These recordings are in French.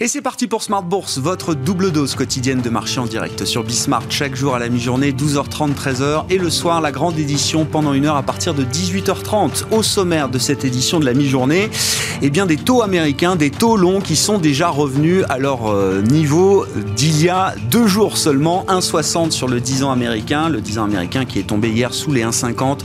Et c'est parti pour Smart Bourse, votre double dose quotidienne de marché en direct sur Bismart chaque jour à la mi-journée, 12h30, 13h et le soir la grande édition pendant une heure à partir de 18h30. Au sommaire de cette édition de la mi-journée, eh bien des taux américains, des taux longs qui sont déjà revenus à leur euh, niveau d'il y a deux jours seulement, 1,60 sur le 10 ans américain, le 10 ans américain qui est tombé hier sous les 1,50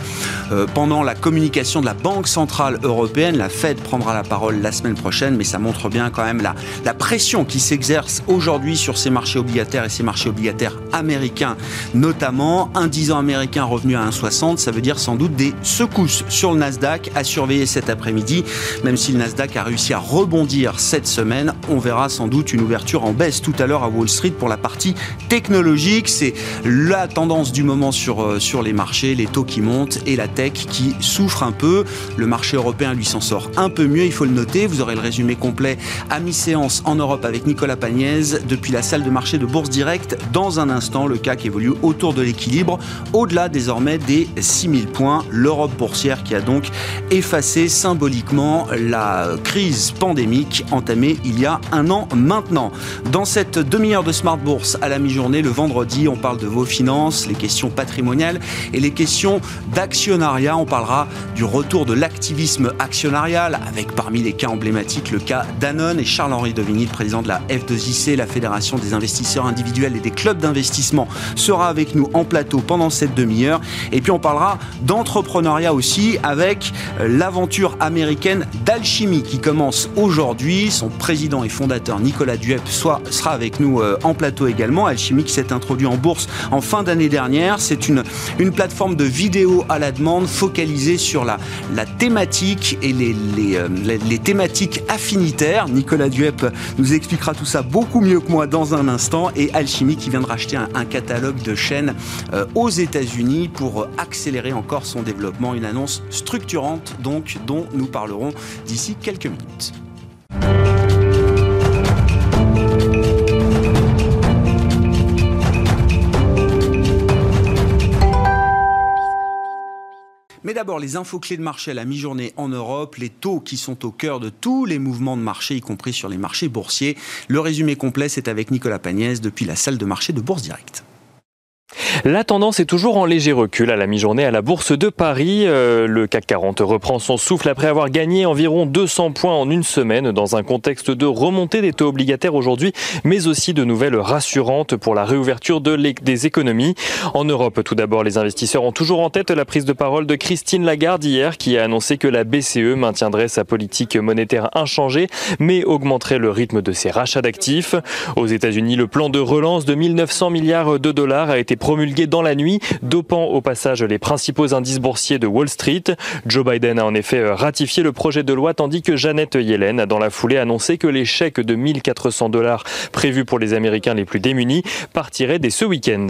euh, pendant la communication de la Banque Centrale Européenne. La Fed prendra la parole la semaine prochaine, mais ça montre bien quand même la, la pression qui s'exerce aujourd'hui sur ces marchés obligataires et ces marchés obligataires américains notamment. Un 10 ans américain revenu à 1,60, ça veut dire sans doute des secousses sur le Nasdaq à surveiller cet après-midi. Même si le Nasdaq a réussi à rebondir cette semaine, on verra sans doute une ouverture en baisse tout à l'heure à Wall Street pour la partie technologique. C'est la tendance du moment sur, euh, sur les marchés, les taux qui montent et la tech qui souffre un peu. Le marché européen lui s'en sort un peu mieux, il faut le noter. Vous aurez le résumé complet à mi-séance en Europe avec Nicolas Pagnès depuis la salle de marché de Bourse Direct. Dans un instant, le CAC évolue autour de l'équilibre, au-delà désormais des 6000 points. L'Europe boursière qui a donc effacé symboliquement la crise pandémique entamée il y a un an maintenant. Dans cette demi-heure de Smart Bourse à la mi-journée, le vendredi, on parle de vos finances, les questions patrimoniales et les questions d'actionnariat. On parlera du retour de l'activisme actionnarial avec parmi les cas emblématiques le cas Danone et Charles-Henri Devigny, président de la F2IC, la Fédération des investisseurs individuels et des clubs d'investissement, sera avec nous en plateau pendant cette demi-heure. Et puis on parlera d'entrepreneuriat aussi avec euh, l'aventure américaine d'Alchimie qui commence aujourd'hui. Son président et fondateur Nicolas Duep sera avec nous euh, en plateau également. Alchimie qui s'est introduit en bourse en fin d'année dernière. C'est une, une plateforme de vidéo à la demande focalisée sur la, la thématique et les, les, euh, les, les thématiques affinitaires. Nicolas Duep nous expliquera tout ça beaucoup mieux que moi dans un instant. Et Alchimie qui vient de racheter un, catalogue de chaînes euh, aux États-Unis pour accélérer encore son développement. Une annonce structurante donc dont nous parlerons d'ici quelques minutes. D'abord, les infos clés de marché à la mi-journée en Europe, les taux qui sont au cœur de tous les mouvements de marché, y compris sur les marchés boursiers. Le résumé complet, c'est avec Nicolas Pagnès depuis la salle de marché de Bourse Direct. La tendance est toujours en léger recul à la mi-journée à la Bourse de Paris. Euh, le CAC 40 reprend son souffle après avoir gagné environ 200 points en une semaine dans un contexte de remontée des taux obligataires aujourd'hui, mais aussi de nouvelles rassurantes pour la réouverture de des économies. En Europe, tout d'abord, les investisseurs ont toujours en tête la prise de parole de Christine Lagarde hier qui a annoncé que la BCE maintiendrait sa politique monétaire inchangée, mais augmenterait le rythme de ses rachats d'actifs. Aux États-Unis, le plan de relance de 1900 milliards de dollars a été promulgué dans la nuit, dopant au passage les principaux indices boursiers de Wall Street. Joe Biden a en effet ratifié le projet de loi tandis que Janet Yellen a dans la foulée annoncé que les chèques de 1400 dollars prévus pour les Américains les plus démunis partiraient dès ce week-end.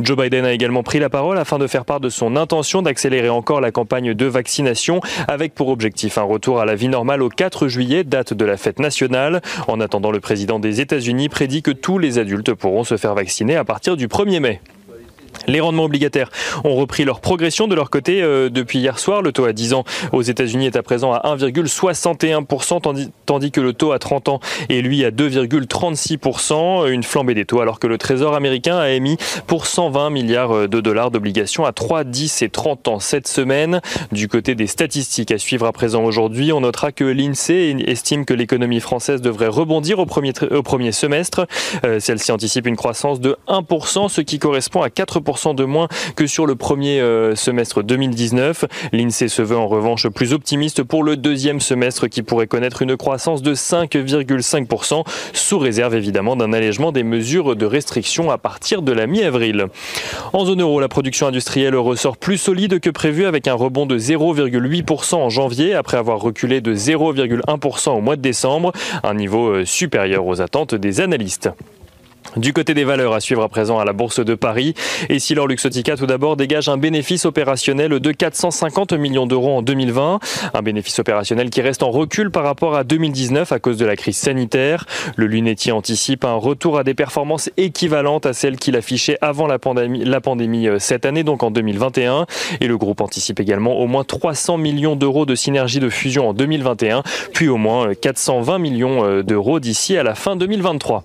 Joe Biden a également pris la parole afin de faire part de son intention d'accélérer encore la campagne de vaccination avec pour objectif un retour à la vie normale au 4 juillet, date de la fête nationale. En attendant, le président des États-Unis prédit que tous les adultes pourront se faire vacciner à partir du 1er mai. Les rendements obligataires ont repris leur progression de leur côté euh, depuis hier soir. Le taux à 10 ans aux États-Unis est à présent à 1,61%, tandis, que le taux à 30 ans est lui à 2,36%. Une flambée des taux, alors que le Trésor américain a émis pour 120 milliards de dollars d'obligations à 3, 10 et 30 ans cette semaine. Du côté des statistiques à suivre à présent aujourd'hui, on notera que l'INSEE estime que l'économie française devrait rebondir au premier, au premier semestre. Euh, Celle-ci anticipe une croissance de 1%, ce qui correspond à 4 de moins que sur le premier euh, semestre 2019. L'INSEE se veut en revanche plus optimiste pour le deuxième semestre qui pourrait connaître une croissance de 5,5% sous réserve évidemment d'un allègement des mesures de restriction à partir de la mi-avril. En zone euro, la production industrielle ressort plus solide que prévu avec un rebond de 0,8% en janvier après avoir reculé de 0,1% au mois de décembre, un niveau euh, supérieur aux attentes des analystes. Du côté des valeurs à suivre à présent à la Bourse de Paris, et Silor Luxotica tout d'abord dégage un bénéfice opérationnel de 450 millions d'euros en 2020, un bénéfice opérationnel qui reste en recul par rapport à 2019 à cause de la crise sanitaire. Le lunetier anticipe un retour à des performances équivalentes à celles qu'il affichait avant la pandémie, la pandémie euh, cette année, donc en 2021, et le groupe anticipe également au moins 300 millions d'euros de synergie de fusion en 2021, puis au moins 420 millions euh, d'euros d'ici à la fin 2023.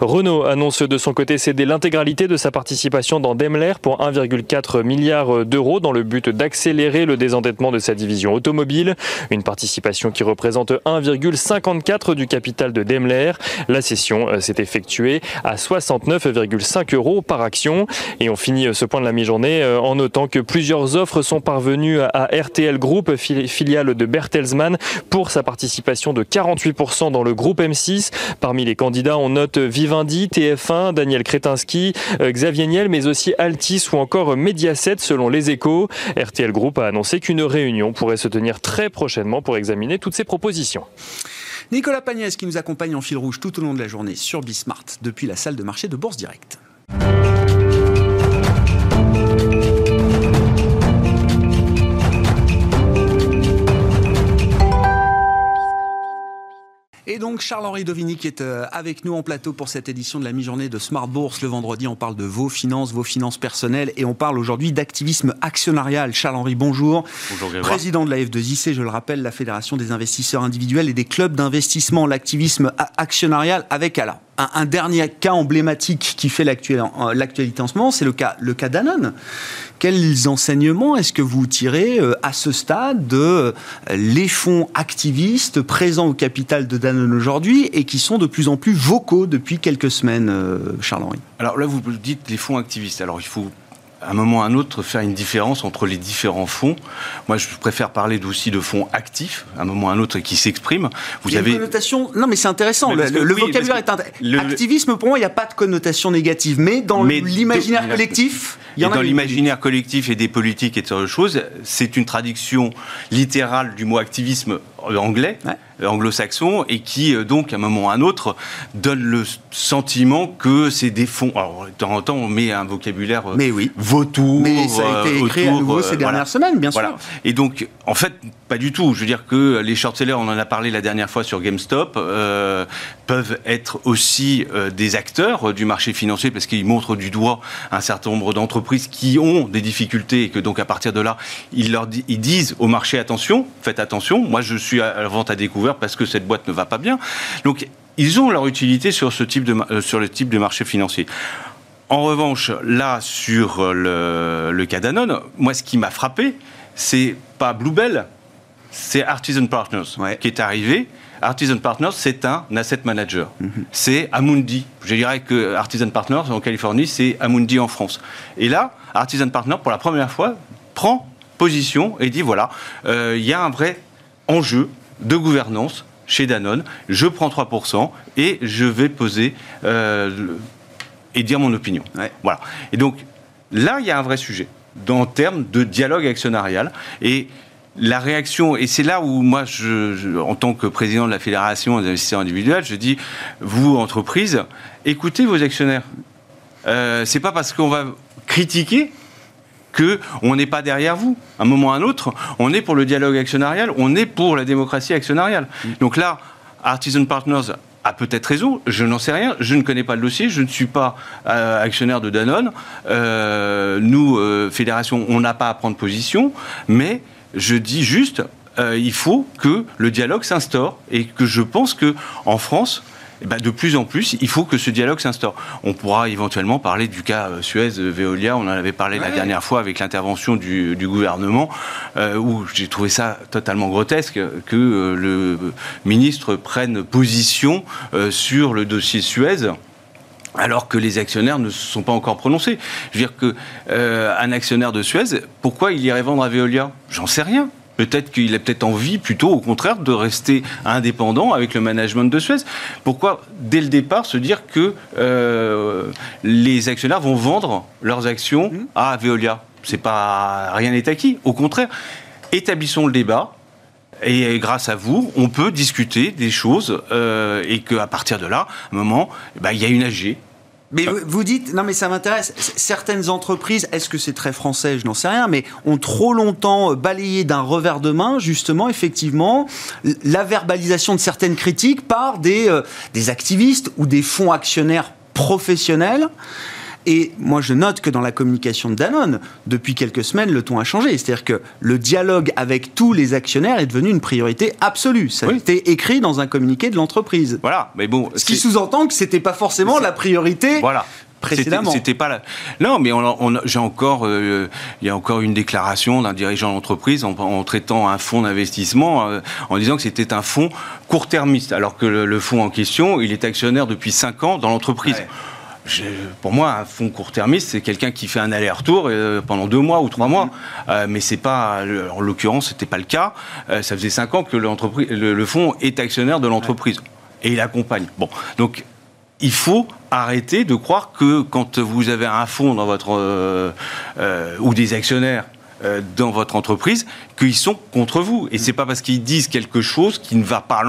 Renault annonce de son côté céder l'intégralité de sa participation dans Daimler pour 1,4 milliard d'euros dans le but d'accélérer le désendettement de sa division automobile. Une participation qui représente 1,54 du capital de Daimler. La cession euh, s'est effectuée à 69,5 euros par action. Et on finit euh, ce point de la mi-journée euh, en notant que plusieurs offres sont parvenues à RTL Group, filiale de Bertelsmann, pour sa participation de 48% dans le groupe M6. Parmi les candidats, on note Vivendi, TF1, Daniel Kretinsky, euh, Xavier Niel, mais aussi Altis ou encore Mediaset selon les échos. RTL Group a annoncé qu'une réunion pourrait se tenir très prochainement pour examiner toutes ces propositions. Nicolas Pagnès qui nous accompagne en fil rouge tout au long de la journée sur Bismart depuis la salle de marché de Bourse Direct. Et donc Charles-Henri Dovini qui est euh, avec nous en plateau pour cette édition de la mi-journée de Smart Bourse. Le vendredi, on parle de vos finances, vos finances personnelles et on parle aujourd'hui d'activisme actionnarial. Charles-Henri, bonjour. Bonjour Président de la F2IC, je le rappelle, la Fédération des investisseurs individuels et des clubs d'investissement. L'activisme actionnarial avec Ala un, dernier cas emblématique qui fait l'actualité en ce moment, c'est le cas, le cas Danone. Quels enseignements est-ce que vous tirez euh, à ce stade de euh, les fonds activistes présents au capital de Danone aujourd'hui et qui sont de plus en plus vocaux depuis quelques semaines, euh, Charles-Henri? Alors là, vous dites les fonds activistes. Alors il faut à un moment ou à un autre faire une différence entre les différents fonds. Moi, je préfère parler aussi de fonds actifs, à un moment ou à un autre qui s'expriment. Vous il y a avez une connotation. Non, mais c'est intéressant. le, vocabulaire est intéressant. Activisme, pour moi, il n'y a pas de connotation négative, mais dans l'imaginaire collectif, il y en a. Dans l'imaginaire collectif et des politiques et de choses, c'est une traduction littérale du mot activisme anglais. Euh, anglo-saxon et qui, euh, donc, à un moment ou à un autre, donne le sentiment que c'est des fonds. Alors, de temps en temps, on met un vocabulaire euh, mais oui. vautour. Mais ça a été écrit à nouveau ces dernières semaines, bien sûr. Et donc, en fait, pas du tout. Je veux dire que les short-sellers, on en a parlé la dernière fois sur GameStop, peuvent être aussi des acteurs du marché financier parce qu'ils montrent du doigt un certain nombre d'entreprises qui ont des difficultés et que donc à partir de là, ils, leur ils disent au marché attention, faites attention. Moi, je suis à la vente à découvert parce que cette boîte ne va pas bien. Donc, ils ont leur utilité sur, ce type de, euh, sur le type de marché financier. En revanche, là, sur le, le cas Danone, moi, ce qui m'a frappé, c'est pas Bluebell, c'est Artisan Partners qui est arrivé. Artisan Partners, c'est un asset manager. Mhm. C'est Amundi. Je dirais que Artisan Partners en Californie, c'est Amundi en France. Et là, Artisan Partners, pour la première fois, prend position et dit voilà, euh, il y a un vrai enjeu de gouvernance chez Danone. Je prends 3% et je vais poser euh, et dire mon opinion. Voilà. Et donc là, il y a un vrai sujet en termes de dialogue actionnarial. Et la réaction, et c'est là où moi, je, en tant que président de la Fédération des investisseurs individuels, je dis, vous, entreprise, écoutez vos actionnaires. Euh, c'est pas parce qu'on va critiquer qu'on n'est pas derrière vous. À un moment ou à un autre, on est pour le dialogue actionnarial, on est pour la démocratie actionnariale. Mm. Donc là, Artisan Partners a peut-être raison, je n'en sais rien, je ne connais pas le dossier, je ne suis pas euh, actionnaire de Danone. Euh, nous, euh, fédération, on n'a pas à prendre position, mais je dis juste, il faut que le dialogue s'instaure et que je pense que en France, ben, de plus en plus, il faut que ce dialogue s'instaure. On pourra éventuellement parler du cas euh, Suez-Veolia, on en avait parlé la dernière fois avec l'intervention du, gouvernement, euh, où j'ai trouvé ça totalement grotesque que euh, le ministre prenne position sur le dossier Suez alors que les actionnaires ne se sont pas encore prononcés. Je veux dire qu'un actionnaire de Suez, pourquoi il irait vendre à Veolia? J'en sais rien. Peut-être qu'il a peut-être envie, plutôt au contraire, de rester indépendant avec le management de Suez. Pourquoi, dès le départ, se dire que euh, les actionnaires vont vendre leurs actions mmh. à Veolia? C'est pas rien n'est acquis. Au contraire, établissons le débat. Et grâce à vous, on peut discuter des choses euh, et qu'à partir de là, à un moment, ben, il y a une AG Mais vous dites, non mais ça m'intéresse, certaines entreprises, est-ce que c'est très français, je n'en sais rien, mais ont trop longtemps balayé d'un revers de main, justement, effectivement, la verbalisation de certaines critiques par des, euh, des activistes ou des fonds actionnaires professionnels et moi, je note que dans la communication de Danone, depuis quelques semaines, le ton a changé. C'est-à-dire que le dialogue avec tous les actionnaires est devenu une priorité absolue. Ça a été écrit dans un communiqué de l'entreprise. Voilà, mais bon. Ce qui sous-entend que c'était pas forcément la priorité. Voilà. Précédemment. C'était pas la... Non, mais on, j'ai encore, euh, il y a encore une déclaration d'un dirigeant d'entreprise en, traitant un fonds d'investissement euh, en disant que c'était un fonds court-termiste, alors que le, fonds en question, il est actionnaire depuis 5 ans dans l'entreprise pour moi, un fonds court-termiste, c'est quelqu'un qui fait un aller-retour euh, pendant deux mois ou trois mois. Mhm. Euh, mais c'est pas, en l'occurrence, c'était pas le cas. Euh, ça faisait cinq ans que l'entreprise, le, fonds est actionnaire de l'entreprise et il accompagne. Bon, donc il faut arrêter de croire que quand vous avez un fonds dans votre ou des actionnaires dans votre entreprise qu'ils sont contre vous. Et c'est pas parce qu'ils disent quelque chose qui ne va pas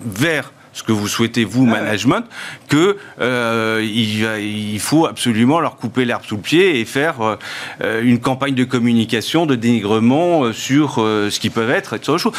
vers ce que vous souhaitez vous ah management que euh, il, faut absolument leur couper l'herbe sous le pied et faire euh, une campagne de communication de dénigrement euh, sur ce qui peuvent être et choses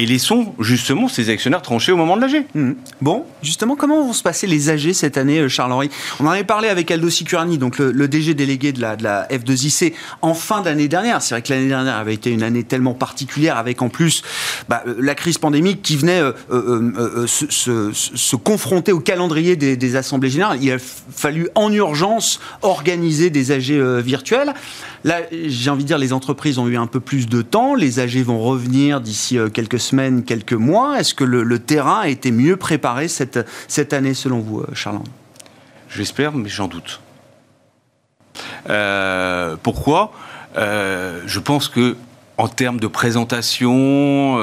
et laissons justement ces actionnaires trancher au moment de l'AG. Mmh. Bon, justement, comment vont se passer les AG cette année, euh, Charles-Henri? On en avait parlé avec Aldo Sicurani, donc le, DG délégué de la, de la F2IC, en fin d'année dernière. C'est vrai que l'année dernière avait été une année tellement particulière, avec en plus bah, euh, la crise pandémique qui venait euh, se, confronter au calendrier des, des, assemblées générales. Il a fallu en urgence organiser des AG virtuels. Là, j'ai envie de dire, les entreprises ont eu un peu plus de temps. Les AG vont revenir d'ici quelques semaines, quelques mois. Est-ce que le, terrain a été mieux préparé cette, cette année, selon vous, euh, Charles J'espère, mais j'en doute. Euh, pourquoi? Euh, Je pense que en termes de présentation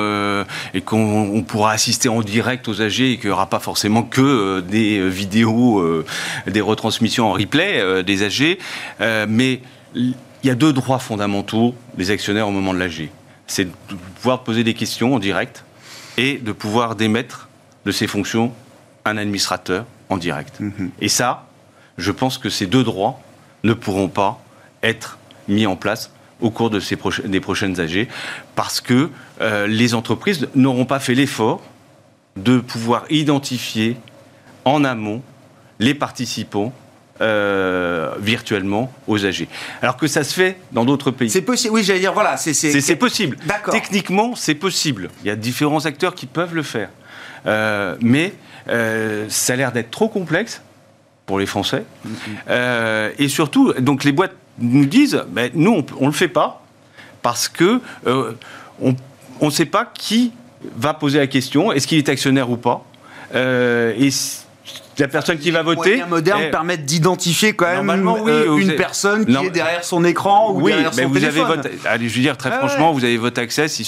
et qu'on pourra assister en direct aux AG et qu'il n'y aura pas forcément que des vidéos, des retransmissions en replay des AG. mais il y a deux droits fondamentaux des actionnaires au moment de l'AG c'est de pouvoir poser des questions en direct et de pouvoir démettre de ses fonctions un administrateur en direct. Mhm. Et ça, je pense que ces deux droits ne pourront pas être mis en place au cours de ces des prochaines AG parce que euh, les entreprises n'auront pas fait l'effort de pouvoir identifier en amont les participants euh, virtuellement aux âgés. Alors que ça se fait dans d'autres pays. C'est possible, oui, j'allais dire, voilà, c'est possible. Techniquement, c'est possible. Il y a différents acteurs qui peuvent le faire. Euh, mais euh, ça a l'air d'être trop complexe pour les Français. Mm-hmm. et surtout, donc les boîtes nous disent, ben, nous, on ne le fait pas parce que on ne sait pas qui va poser la question, est-ce qu'il est actionnaire ou pas. et la personne qui va voter. Les moyens modernes permettent d'identifier quand même euh, une personne qui est derrière son écran ou derrière son mais vous Avez votre, allez, je veux dire très franchement, vous avez votre access.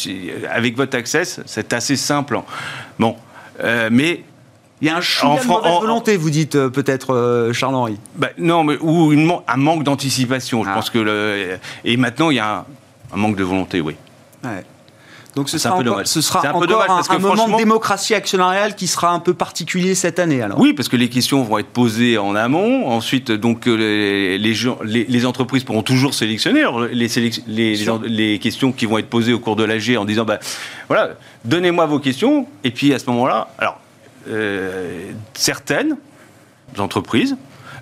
Avec votre access, c'est assez simple. Bon, euh, mais il y a un choix de mauvaise volonté, vous dites euh, peut-être, Charles-Henri. Bah, non, mais ou une, un manque d'anticipation. Je ah. pense que le, et maintenant il y a un, un manque de volonté, oui. Ouais. Donc ce sera, encore, ce sera un, un, moment de démocratie actionnariale qui sera un peu particulier cette année alors. Oui, parce que les questions vont être posées en amont. Ensuite, donc euh, les, les, les, entreprises pourront toujours sélectionner les, questions qui vont être posées au cours de l'AG en disant bah, voilà, donnez-moi vos questions. Et puis à ce moment-là, alors euh, certaines entreprises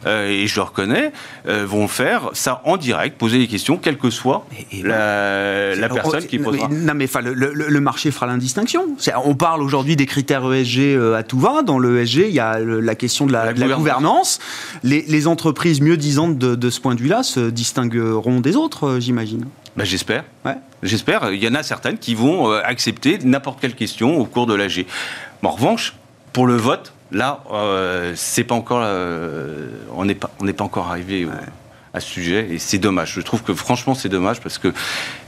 euh, et je le reconnais, euh, vont faire ça en direct, poser des questions, quelle que soit la, personne qui posera. Non, mais le, marché fera l'indistinction. On parle aujourd'hui des critères ESG euh, à tout va. Dans le ESG, il y a la question de la, gouvernance. Les, entreprises mieux disantes de, ce point de vue-là se distingueront des autres, j'imagine. Ben, J'espère. Ouais. J'espère. Il y en a certaines qui vont accepter n'importe quelle question au cours de l'AG. en revanche, pour le vote, Là, euh, c'est pas encore, euh, on n'est pas, on n'est pas encore arrivé à ce sujet et c'est dommage. Je trouve que franchement c'est dommage parce que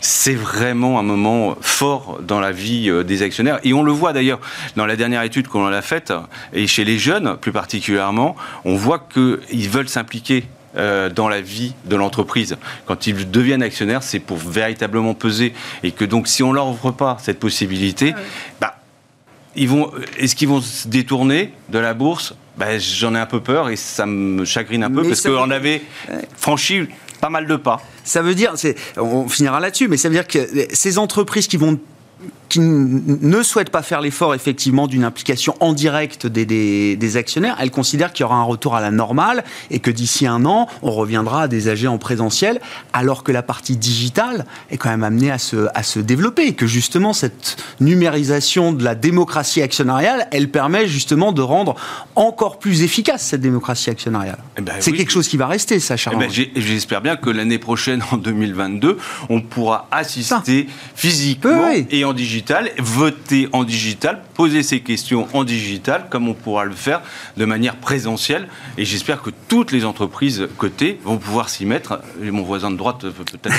c'est vraiment un moment fort dans la vie euh, des actionnaires et on le voit d'ailleurs dans la dernière étude qu'on a faite et chez les jeunes plus particulièrement, on voit qu'ils veulent s'impliquer dans la vie de l'entreprise. Quand ils deviennent actionnaires, c'est pour véritablement peser et que donc si on leur offre pas cette possibilité, bah ils vont, est-ce qu'ils vont se détourner de la bourse? Ben, J'en ai un peu peur et ça me chagrine un peu parce qu'on avait franchi pas mal de pas. Ça veut dire, on finira là-dessus, mais ça veut dire que ces entreprises qui vont qui ne souhaitent pas faire l'effort effectivement d'une implication en direct des, actionnaires, elles considèrent qu'il y aura un retour à la normale et que d'ici un an, on reviendra à des AG en présentiel, alors que la partie digitale est quand même amenée à se, à se développer et que justement cette numérisation de la démocratie actionnariale, elle permet justement de rendre encore plus efficace cette démocratie actionnariale. Eh ben C'est quelque chose qui va rester, ça, Charles. Eh ben, J'espère bien que l'année prochaine, en 2022, on pourra assister physiquement et en digital voter en digital, poser ses questions en digital, comme on pourra le faire de manière présentielle. Et j'espère que toutes les entreprises cotées vont pouvoir s'y mettre. Et mon voisin de droite peut-être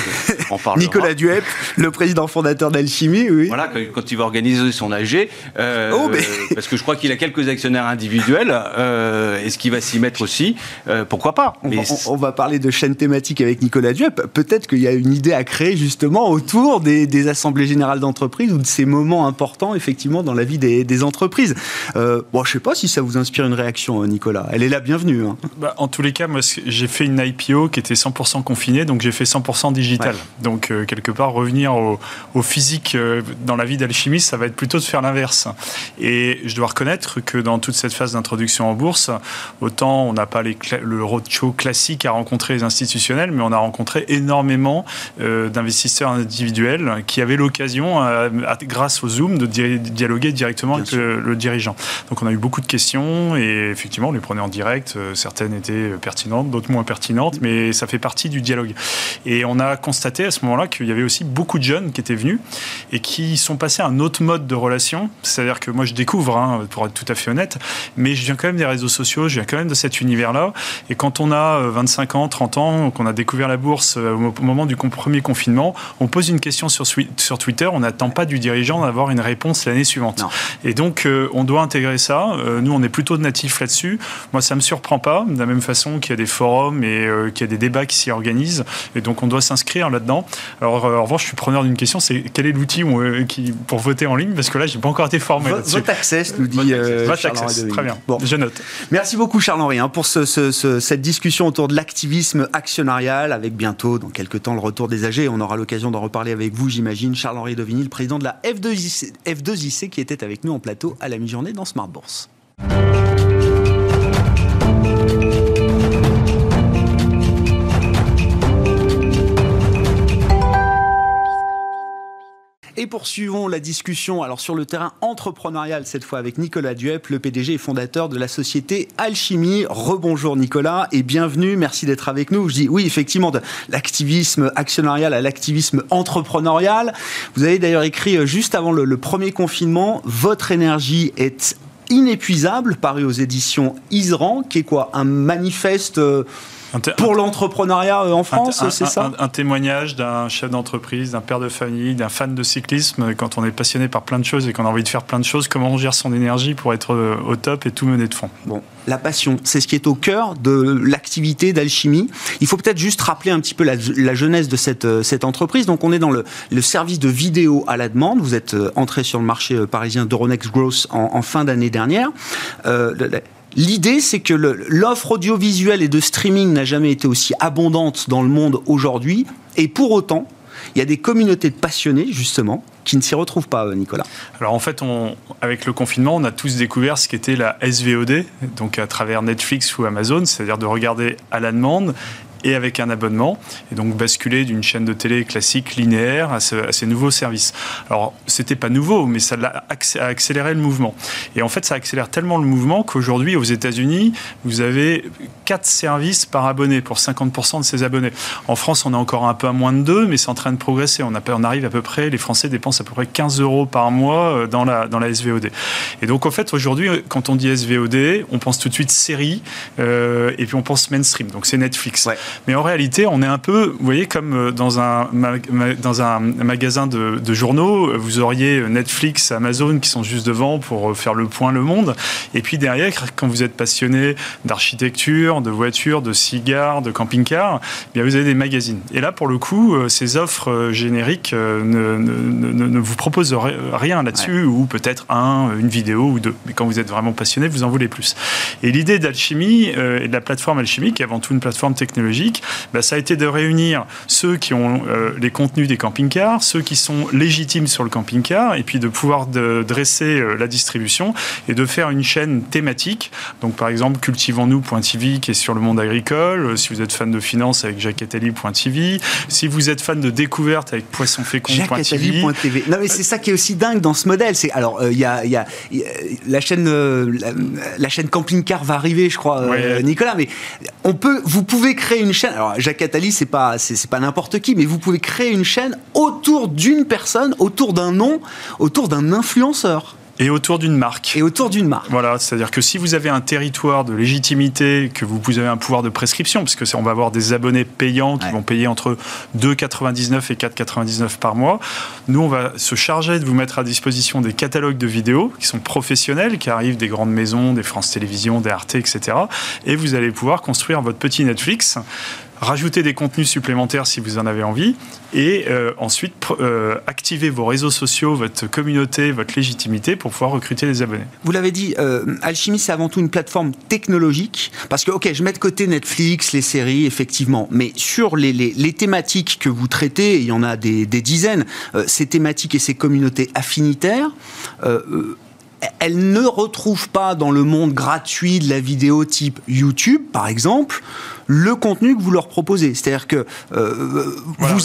en parlera. Nicolas Duep, le président fondateur d'Alchimie, oui. Voilà, quand il va organiser son AG, euh, oh, parce que je crois qu'il a quelques actionnaires individuels, euh, est-ce qu'il va s'y mettre aussi? Euh, Pourquoi pas? On, va, on, va, parler de chaîne thématique avec Nicolas Duep. Peut-être qu'il y a une idée à créer justement autour des, des assemblées générales d'entreprise ou de ces moments importants, effectivement, dans la vie des, entreprises. Euh, bon, je sais pas si ça vous inspire une réaction, euh, Nicolas. Elle est la bienvenue. Hein. Bah, en tous les cas, moi, j'ai fait une IPO qui était 100% confinée, donc j'ai fait 100% digital. Donc, euh, quelque part, revenir au, physique dans la vie d'alchimiste, ça va être plutôt de faire l'inverse. Et je dois reconnaître que dans toute cette phase d'introduction en bourse, autant on n'a pas les le roadshow classique à rencontrer les institutionnels, mais on a rencontré énormément d'investisseurs individuels qui avaient l'occasion, grâce au Zoom, de dialoguer directement avec le, dirigeant. Donc on a eu beaucoup de questions et effectivement on les prenait en direct. Euh, certaines étaient pertinentes, d'autres moins pertinentes, mais ça fait partie du dialogue. Et on a constaté à ce moment-là qu'il y avait aussi beaucoup de jeunes qui étaient venus et qui sont passés à un autre mode de relation. C'est-à-dire que moi je découvre, hein, pour être tout à fait honnête, mais je viens quand même des réseaux sociaux, je viens quand même de cet univers-là. Et quand on a 25 euh, ans, 30 ans, qu'on a découvert la bourse euh, au moment du premier confinement, on pose une question sur, sur Twitter, on n'attend pas du dirigeant d'avoir une réponse l'année suivante. Et donc, euh, on doit intégrer ça. Euh, nous, on est plutôt natifs là-dessus. Moi, ça ne me surprend pas, de la même façon qu'il y a des forums et euh, qu'il y a des débats qui s'y organisent. Et donc, on doit s'inscrire là-dedans. Alors, en revanche, je suis preneur d'une question, c'est quel est l'outil qui, pour voter en ligne? Parce que là, j'ai pas encore été formé là-dessus. Vote Access, nous dit Vote Access, très bien. Bon. Je note. Merci beaucoup, Charles-Henri, hein, pour cette discussion autour de l'activisme actionnarial, avec bientôt, dans quelques temps, le retour des AG. On aura l'occasion d'en reparler avec vous, j'imagine. Charles-Henri Dovigny, le président de la F2IC, F2IC qui était avec nous en plateau à la mi-journée dans Smart Bourse. Et poursuivons la discussion alors sur le terrain entrepreneurial cette fois avec Nicolas Duep, le PDG et fondateur de la société Alchimie. Rebonjour Nicolas et bienvenue, merci d'être avec nous. Je dis oui effectivement de l'activisme actionnarial à l'activisme entrepreneurial. Vous avez d'ailleurs écrit euh, juste avant le, premier confinement, votre énergie est inépuisable, paru aux éditions Isran, qui est quoi? Un manifeste euh, pour l'entrepreneuriat euh, en France, c'est ça un, témoignage d'un chef d'entreprise, d'un père de famille, d'un fan de cyclisme. Quand on est passionné par plein de choses et qu'on a envie de faire plein de choses, comment on gère son énergie pour être euh, au top et tout mener de fond Bon, la passion, c'est ce qui est au cœur de l'activité d'alchimie. Il faut peut-être juste rappeler un petit peu la, jeunesse de cette, euh, cette entreprise. Donc, on est dans le, le, service de vidéo à la demande. Vous êtes entré sur le marché parisien d'Euronext Growth en, en fin d'année dernière. Euh, L'idée, c'est que l'offre audiovisuelle et de streaming n'a jamais été aussi abondante dans le monde aujourd'hui. Et pour autant, il y a des communautés de passionnés, justement, qui ne s'y retrouvent pas, euh, Nicolas. Alors en fait, avec le confinement, on a tous découvert ce qu'était la SVOD, donc à travers Netflix ou Amazon, c'est-à-dire de regarder à la demande et avec un abonnement, et donc basculer d'une chaîne de télé classique linéaire à, ces nouveaux services. Alors, c'était pas nouveau, mais ça a accéléré le mouvement. Et en fait, ça accélère tellement le mouvement qu'aujourd'hui, aux États-Unis, vous avez 4 services par abonné pour 50% de ces abonnés. En France, on est encore un peu à moins de 2, mais c'est en train de progresser. On, a, arrive à peu près, les Français dépensent à peu près 15 euros par mois euh, dans la, dans la SVOD. Et donc, en fait, aujourd'hui, quand on dit SVOD, on pense tout de suite série, euh, et puis on pense mainstream. Donc, c'est Netflix. Mais en réalité, on est un peu, vous voyez, comme dans un, dans un magasin de, de journaux, vous auriez Netflix, Amazon qui sont juste devant pour faire le point le monde. Et puis derrière, quand vous êtes passionné d'architecture, de voitures, de cigares, de camping-car, eh bien vous avez des magazines. Et là, pour le coup, ces offres génériques ne, ne, ne, vous proposent rien là-dessus, ou peut-être un, une vidéo ou deux. Mais quand vous êtes vraiment passionné, vous en voulez plus. Et l'idée d'Alchimie euh, et de la plateforme Alchimie, qui est avant tout une plateforme technologique, bah, ça a été de réunir ceux qui ont euh, les contenus des camping-cars, ceux qui sont légitimes sur le camping-car, et puis de pouvoir de, dresser euh, la distribution et de faire une chaîne thématique. Donc par exemple, cultivons-nous.tv qui est sur le monde agricole, si vous êtes fan de finance avec jacquetali.tv, si vous êtes fan de découverte avec poissonfécond.tv. Non mais c'est ça qui est aussi dingue dans ce modèle. C'est alors il y, a, y, a, la chaîne la, chaîne Camping Car va arriver, je crois, euh, Nicolas. Mais on peut, vous pouvez créer une chaîne. Alors, Jacques Attali, c'est pas, c'est pas n'importe qui, mais vous pouvez créer une chaîne autour d'une personne, autour d'un nom, autour d'un influenceur. Et autour d'une marque. Et autour d'une marque. Voilà, c'est-à-dire que si vous avez un territoire de légitimité, que vous avez un pouvoir de prescription, parce que on va avoir des abonnés payants qui vont payer entre 2,99 et 4,99 par mois, nous on va se charger de vous mettre à disposition des catalogues de vidéos qui sont professionnels, qui arrivent des grandes maisons, des France Télévisions, des Arte, etc. Et vous allez pouvoir construire votre petit Netflix rajouter des contenus supplémentaires si vous en avez envie, et euh, ensuite euh, activer vos réseaux sociaux, votre communauté, votre légitimité pour pouvoir recruter des abonnés. Vous l'avez dit, euh, Alchimie, c'est avant tout une plateforme technologique, parce que, ok, je mets de côté Netflix, les séries, effectivement, mais sur les, les, thématiques que vous traitez, il y en a des, des dizaines, ces thématiques et ces communautés affinitaires, elles ne retrouvent pas dans le monde gratuit de la vidéo type YouTube, par exemple, le contenu que vous leur proposez. C'est-à-dire que euh, vous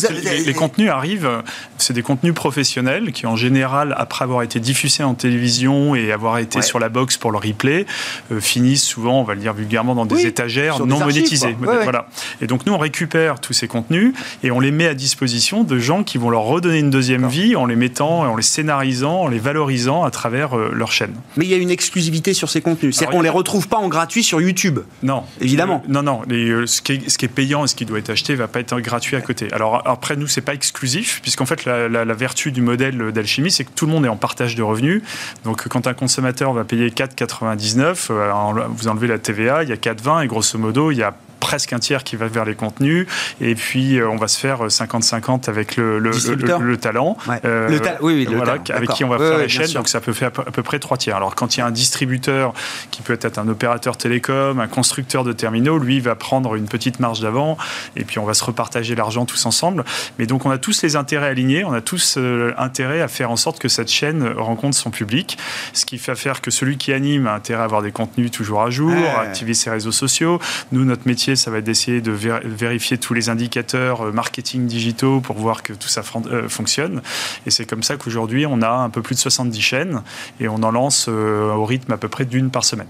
les, contenus arrivent, c'est des contenus professionnels qui en général, après avoir été diffusés en télévision et avoir été sur la box pour le replay, euh, finissent souvent, on va le dire vulgairement, dans des étagères non monétisées. voilà. Et donc nous, on récupère tous ces contenus et on les met à disposition de gens qui vont leur redonner une deuxième vie en les mettant, en les scénarisant, en les valorisant à travers euh, leur chaîne. Mais il y a une exclusivité sur ces contenus. On ne les retrouve pas en gratuit sur YouTube. Non. Évidemment. non, non. Les, ce, qui est, ce, qui est, payant et ce qui doit être acheté va pas être gratuit à côté. Alors après, nous, c'est pas exclusif, puisqu'en fait, la, vertu du modèle d'alchimie, c'est que tout le monde est en partage de revenus. Donc quand un consommateur va payer 4,99, euh, vous enlevez la TVA, il y a 4,20 et grosso modo, il y a presque un tiers qui va vers les contenus, et puis euh, on va se faire 50-50 avec le, le, le, talent, euh, le oui, voilà, avec qui on va faire l'échelle, donc ça peut faire à peu, près trois tiers. Alors quand il y a un distributeur qui peut être un opérateur télécom, un constructeur de terminaux, lui va prendre une petite marge d'avant, et puis on va se repartager l'argent tous ensemble. Mais donc on a tous les intérêts alignés, on a tous euh, intérêt à faire en sorte que cette chaîne rencontre son public, ce qui fait faire que celui qui anime a intérêt à avoir des contenus toujours à jour, à activer ses réseaux sociaux. Nous, notre métier ça va être d'essayer de vérifier tous les indicateurs euh, marketing digitaux pour voir que tout ça euh, fonctionne. Et c'est comme ça qu'aujourd'hui, on a un peu plus de 70 chaînes et on en lance euh, au rythme à peu près d'une par semaine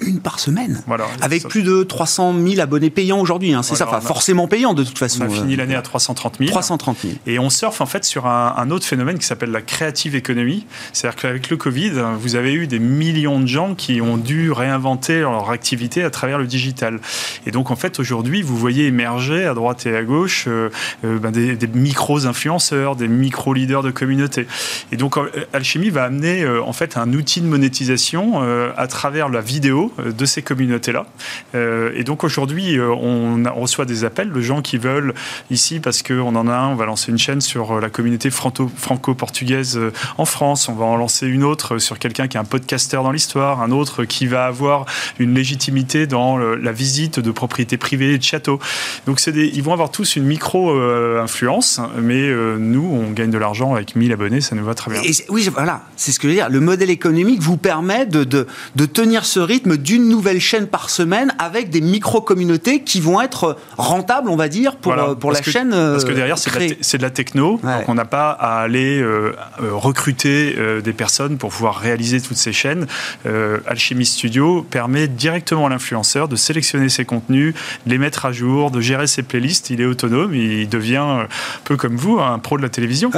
une par semaine. Voilà, avec plus de 300 000 abonnés payants aujourd'hui, hein, c'est ça, enfin, forcément payants de toute façon. On a fini l'année à 330 000. 330 000. Et on surfe en fait sur un, autre phénomène qui s'appelle la créative économie. C'est-à-dire qu'avec le Covid, vous avez eu des millions de gens qui ont dû réinventer leur activité à travers le digital. Et donc en fait aujourd'hui, vous voyez émerger à droite et à gauche euh, euh, ben, des, micros influenceurs, des micro leaders de communauté. Et donc euh, Alchimie va amener en fait un outil de monétisation à travers la vidéo euh, de ces communautés-là. Euh, et donc aujourd'hui, euh, on, reçoit des appels de gens qui veulent ici, parce qu'on en a un, on va lancer une chaîne sur la communauté franco-portugaise en France, on va en lancer une autre sur quelqu'un qui est un podcasteur dans l'histoire, un autre qui va avoir une légitimité dans la visite de propriétés privées et de châteaux. Donc des, ils vont avoir tous une micro-influence, mais nous, on gagne de l'argent avec 1000 abonnés, ça nous va très bien. oui, voilà, c'est ce que je veux dire. Le modèle économique vous permet de, de tenir ce rythme d'une nouvelle chaîne par semaine avec des micro-communautés qui vont être rentables, on va dire, pour, euh, pour la chaîne. Parce que derrière, c'est de, la techno. Donc, on n'a pas à aller euh, euh, recruter des personnes pour pouvoir réaliser toutes ces chaînes. Alchemy Studio permet directement à l'influenceur de sélectionner ses contenus, de les mettre à jour, de gérer ses playlists. Il est autonome, il devient un peu comme vous, un pro de la télévision.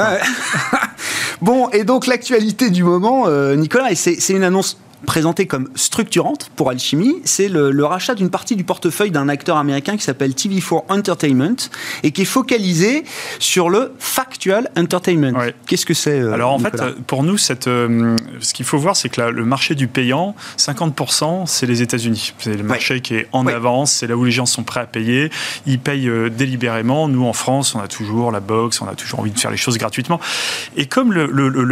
bon, et donc l'actualité du moment, Nicolas, c'est une annonce présentée comme structurante pour Alchemy, c'est le, rachat d'une partie du portefeuille d'un acteur américain qui s'appelle TV4 Entertainment et qui est focalisé sur le factual entertainment. Qu'est-ce que c'est euh, Alors en fait, pour nous, cette, euh, ce qu'il faut voir, c'est que le marché du payant, 50%, c'est les États-Unis. C'est le marché qui est en avance, c'est là où les gens sont prêts à payer. Ils payent euh, délibérément. Nous, en France, on a toujours la box, on a toujours envie de faire les choses gratuitement. Et comme le,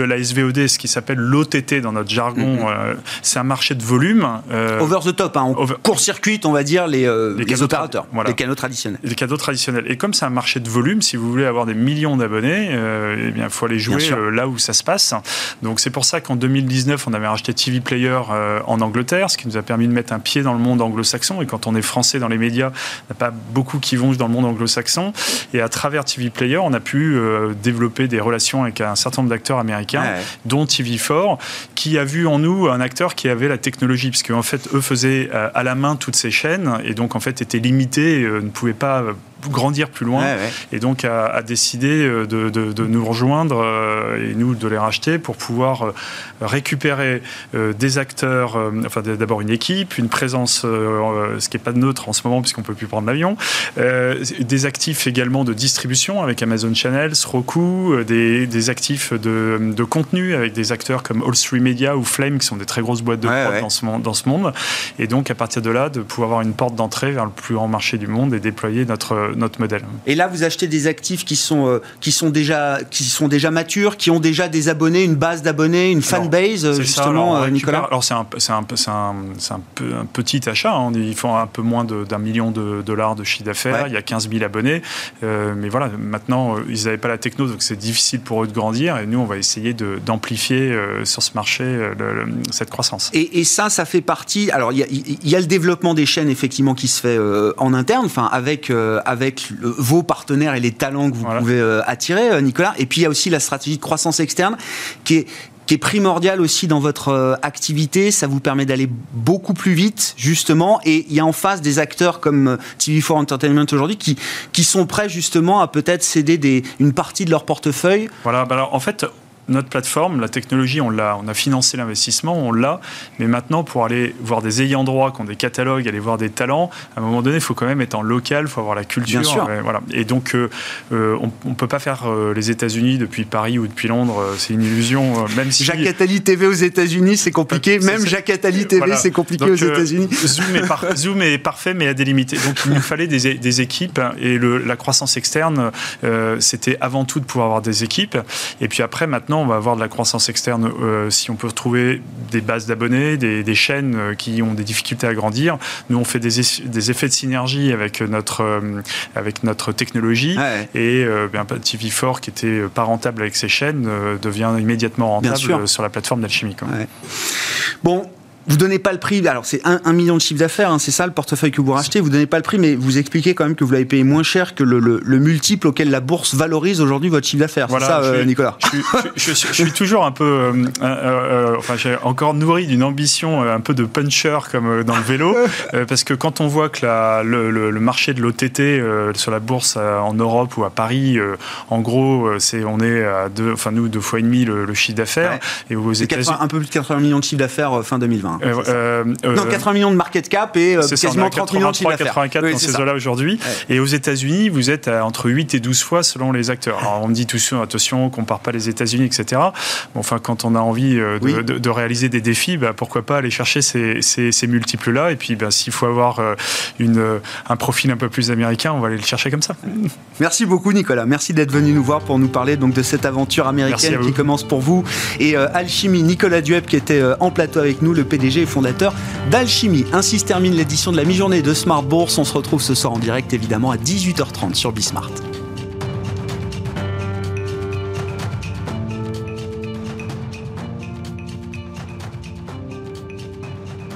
la SVOD, ce qui s'appelle l'OTT dans notre jargon, mm-hmm c'est un marché de volume. Euh, Over the top, hein, on court-circuite, on va dire, les, euh, les, opérateurs, les canaux traditionnels. Les canaux traditionnels. Et comme c'est un marché de volume, si vous voulez avoir des millions d'abonnés, euh, eh bien, il faut aller jouer là où ça se passe. Donc c'est pour ça qu'en 2019, on avait racheté TV Player en Angleterre, ce qui nous a permis de mettre un pied dans le monde anglo-saxon. Et quand on est français dans les médias, il n'y a pas beaucoup qui vont dans le monde anglo-saxon. Et à travers TV Player, on a pu développer des relations avec un certain nombre d'acteurs américains, dont TV4, qui a vu en nous un acteur qui avait la technologie, parce qu'en fait, eux faisaient euh, à la main toutes ces chaînes, et donc en fait étaient limités, euh, ne pouvaient pas euh, grandir plus loin, et donc a, décidé de, nous rejoindre et nous de les racheter pour pouvoir récupérer des acteurs, enfin d'abord une équipe, une présence, ce qui n'est pas neutre en ce moment puisqu'on peut plus prendre l'avion, des actifs également de distribution avec Amazon Channels, Roku, des, des actifs de, de, contenu avec des acteurs comme All Street Media ou Flame qui sont des très grosses boîte de prod dans, ce, dans ce monde. Et donc, à partir de là, de pouvoir avoir une porte d'entrée vers le plus grand marché du monde et déployer notre, notre modèle. Et là, vous achetez des actifs qui sont, euh, qui sont, déjà, qui sont déjà matures, qui ont déjà des abonnés, une base d'abonnés, une fanbase, justement, euh, Nicolas Alors, c'est un, un, un, un, petit achat. Hein. Ils font un peu moins d'un million de dollars de chiffre d'affaires. Il y a 15 000 abonnés. Euh, mais voilà, maintenant, ils n'avaient pas la techno, donc c'est difficile pour eux de grandir. Et nous, on va essayer d'amplifier sur ce marché cette croissance. Et, ça, ça fait partie. Alors, il y, a le développement des chaînes effectivement qui se fait en interne, enfin avec euh, avec vos partenaires et les talents que vous pouvez euh, attirer, Nicolas. Et puis il y a aussi la stratégie de croissance externe qui est qui est primordiale aussi dans votre activité. Ça vous permet d'aller beaucoup plus vite, justement. Et il y a en face des acteurs comme TV4 Entertainment aujourd'hui qui, qui sont prêts, justement, à peut-être céder des, une partie de leur portefeuille. Voilà. Bah alors, en fait, notre plateforme, la technologie, on l'a, on a financé l'investissement, on l'a, mais maintenant pour aller voir des ayants droit qui ont des catalogues, aller voir des talents, à un moment donné, il faut quand même être en local, il faut avoir la culture. Bien sûr. Et, voilà. Et donc, euh, euh, on ne peut pas faire euh, les États-Unis depuis Paris ou depuis Londres, c'est une illusion. même si Jacques Attali TV aux États-Unis, c'est compliqué. même Jacques Attali TV, c'est compliqué aux États-Unis. Zoom, est Zoom est parfait, mais à des limites. Donc, il nous fallait des, des équipes et le, la croissance externe, c'était avant tout de pouvoir avoir des équipes. Et puis après, maintenant, on va avoir de la croissance externe euh, si on peut retrouver des bases d'abonnés, des, chaînes euh, qui ont des difficultés à grandir. Nous, on fait des, des effets de synergie avec notre, euh, avec notre technologie. Et bien, TV4, qui était pas rentable avec ses chaînes, devient immédiatement rentable sur la plateforme d'Alchimie. Bon, vous donnez pas le prix, alors c'est 1, million de chiffre d'affaires, hein, c'est ça le portefeuille que vous rachetez, vous donnez pas le prix, mais vous expliquez quand même que vous l'avez payé moins cher que le, le, multiple auquel la bourse valorise aujourd'hui votre chiffre d'affaires. c'est ça, euh, Nicolas je, suis toujours un peu, euh, euh, enfin j'ai encore nourri d'une ambition un peu de puncher comme dans le vélo, parce que quand on voit que la, le, le, marché de l'OTT sur la bourse en Europe ou à Paris, en gros, c'est on est à deux, enfin nous deux fois et demi le, chiffre d'affaires, et aux États-Unis un peu plus de 80 millions de chiffre d'affaires fin 2020. Euh, euh, non, 80 millions de market cap et euh, quasiment 30 millions de chiffre d'affaires. 84 dans ces eaux-là aujourd'hui. Et aux États-Unis, vous êtes à entre 8 et 12 fois selon les acteurs. Alors, on me dit tous attention, on compare pas les États-Unis, etc. Bon, enfin, quand on a envie de, de, réaliser des défis, bah, pourquoi pas aller chercher ces, ces, ces multiples-là. Et puis, bah, s'il faut avoir une, un profil un peu plus américain, on va aller le chercher comme ça. Merci beaucoup, Nicolas. Merci d'être venu nous voir pour nous parler donc de cette aventure américaine qui commence pour vous. Et Alchimie, Nicolas Dueb qui était en plateau avec nous, le PD et fondateur d'Alchimie. Ainsi se termine l'édition de la mi-journée de Smart Bourse. On se retrouve ce soir en direct évidemment à 18h30 sur Bismart.